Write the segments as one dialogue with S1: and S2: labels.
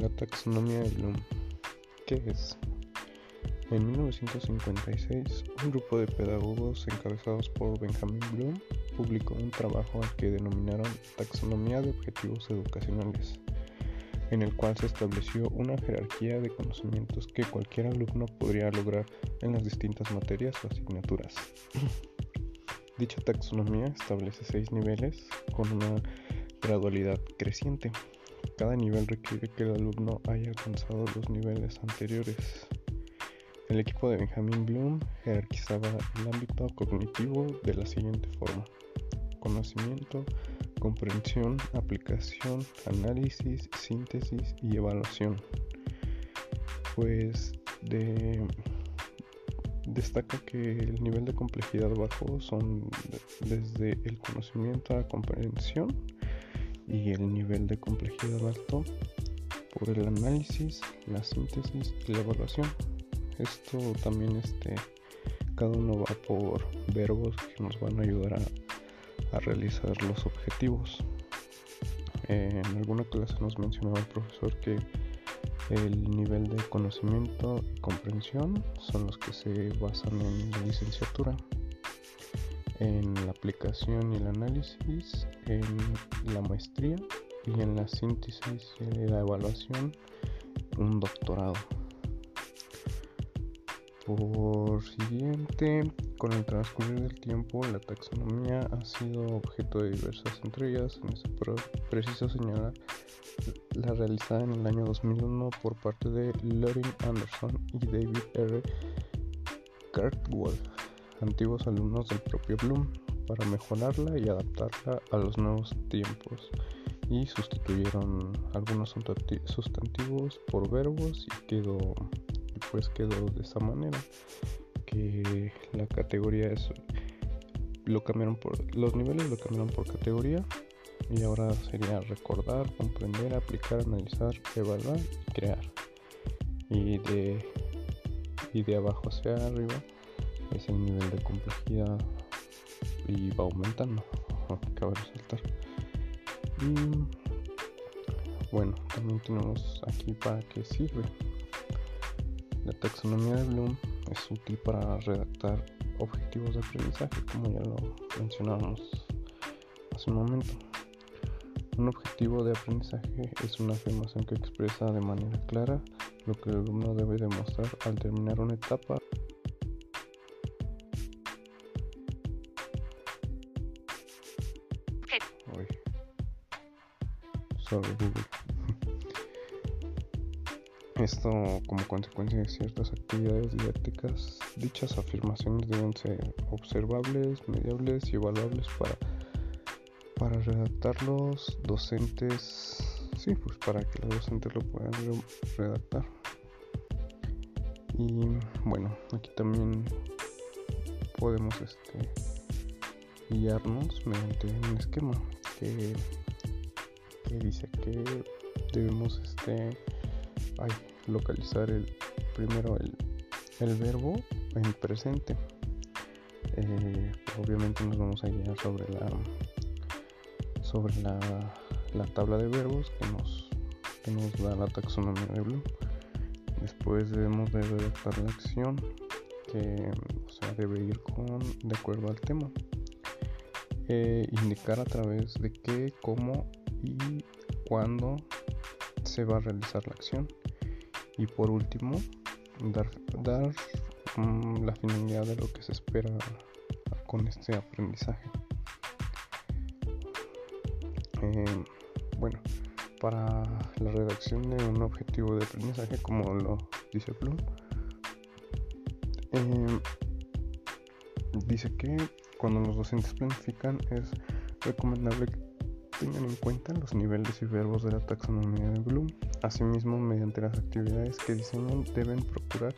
S1: La taxonomía de Bloom. ¿Qué es? En 1956, un grupo de pedagogos encabezados por Benjamin Bloom publicó un trabajo al que denominaron Taxonomía de Objetivos Educacionales, en el cual se estableció una jerarquía de conocimientos que cualquier alumno podría lograr en las distintas materias o asignaturas. Dicha taxonomía establece seis niveles con una gradualidad creciente. Cada nivel requiere que el alumno haya alcanzado los niveles anteriores. El equipo de Benjamin Bloom jerarquizaba el ámbito cognitivo de la siguiente forma. Conocimiento, comprensión, aplicación, análisis, síntesis y evaluación. Pues de, destaca que el nivel de complejidad bajo son desde el conocimiento a la comprensión y el nivel de complejidad alto por el análisis, la síntesis y la evaluación. Esto también este, cada uno va por verbos que nos van a ayudar a, a realizar los objetivos. En alguna clase nos mencionaba el profesor que el nivel de conocimiento y comprensión son los que se basan en la licenciatura en la aplicación y el análisis, en la maestría y en la síntesis y la evaluación un doctorado. Por siguiente, con el transcurrir del tiempo, la taxonomía ha sido objeto de diversas entregas. En este preciso señalar la realizada en el año 2001 por parte de Lorin Anderson y David R. Cartwell antiguos alumnos del propio Bloom para mejorarla y adaptarla a los nuevos tiempos y sustituyeron algunos sustantivos por verbos y quedó pues quedó de esa manera que la categoría es lo cambiaron por los niveles lo cambiaron por categoría y ahora sería recordar, comprender, aplicar, analizar, evaluar y crear. Y de y de abajo hacia arriba es el nivel de complejidad y va aumentando cabe resaltar. Y bueno también tenemos aquí para qué sirve. La taxonomía de Bloom es útil para redactar objetivos de aprendizaje como ya lo mencionamos hace un momento. Un objetivo de aprendizaje es una afirmación que expresa de manera clara lo que el alumno debe demostrar al terminar una etapa Google. Esto como consecuencia de ciertas actividades didácticas, dichas afirmaciones deben ser observables, mediables y evaluables para, para redactar los docentes, sí, pues para que los docentes lo puedan redactar. Y bueno, aquí también podemos este, guiarnos mediante un esquema que dice que debemos este localizar el primero el, el verbo en presente. Eh, obviamente nos vamos a guiar sobre la sobre la, la tabla de verbos que nos, que nos da la taxonomía de Bloom. Después debemos de redactar la acción que o sea, debe ir con de acuerdo al tema. Eh, indicar a través de qué, cómo y cuándo se va a realizar la acción. Y por último, dar, dar mm, la finalidad de lo que se espera con este aprendizaje. Eh, bueno, para la redacción de un objetivo de aprendizaje, como lo dice Plum, eh, dice que cuando los docentes planifican es recomendable tengan en cuenta los niveles y verbos de la taxonomía de Bloom. Asimismo, mediante las actividades que diseñan, deben procurar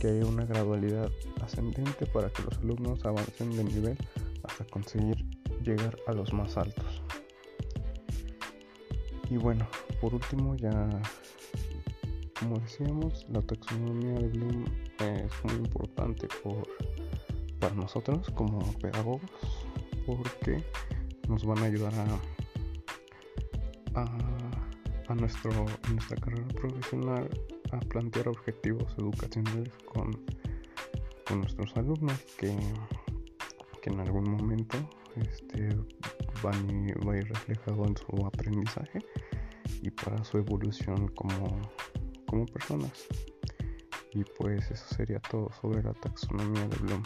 S1: que haya una gradualidad ascendente para que los alumnos avancen de nivel hasta conseguir llegar a los más altos. Y bueno, por último, ya como decíamos, la taxonomía de Bloom es muy importante por, para nosotros como pedagogos porque nos van a ayudar a a a, nuestro, nuestra carrera profesional a plantear objetivos educacionales con, con nuestros alumnos que, que en algún momento este, van va a ir reflejado en su aprendizaje y para su evolución como, como personas. Y pues eso sería todo sobre la taxonomía de Bloom.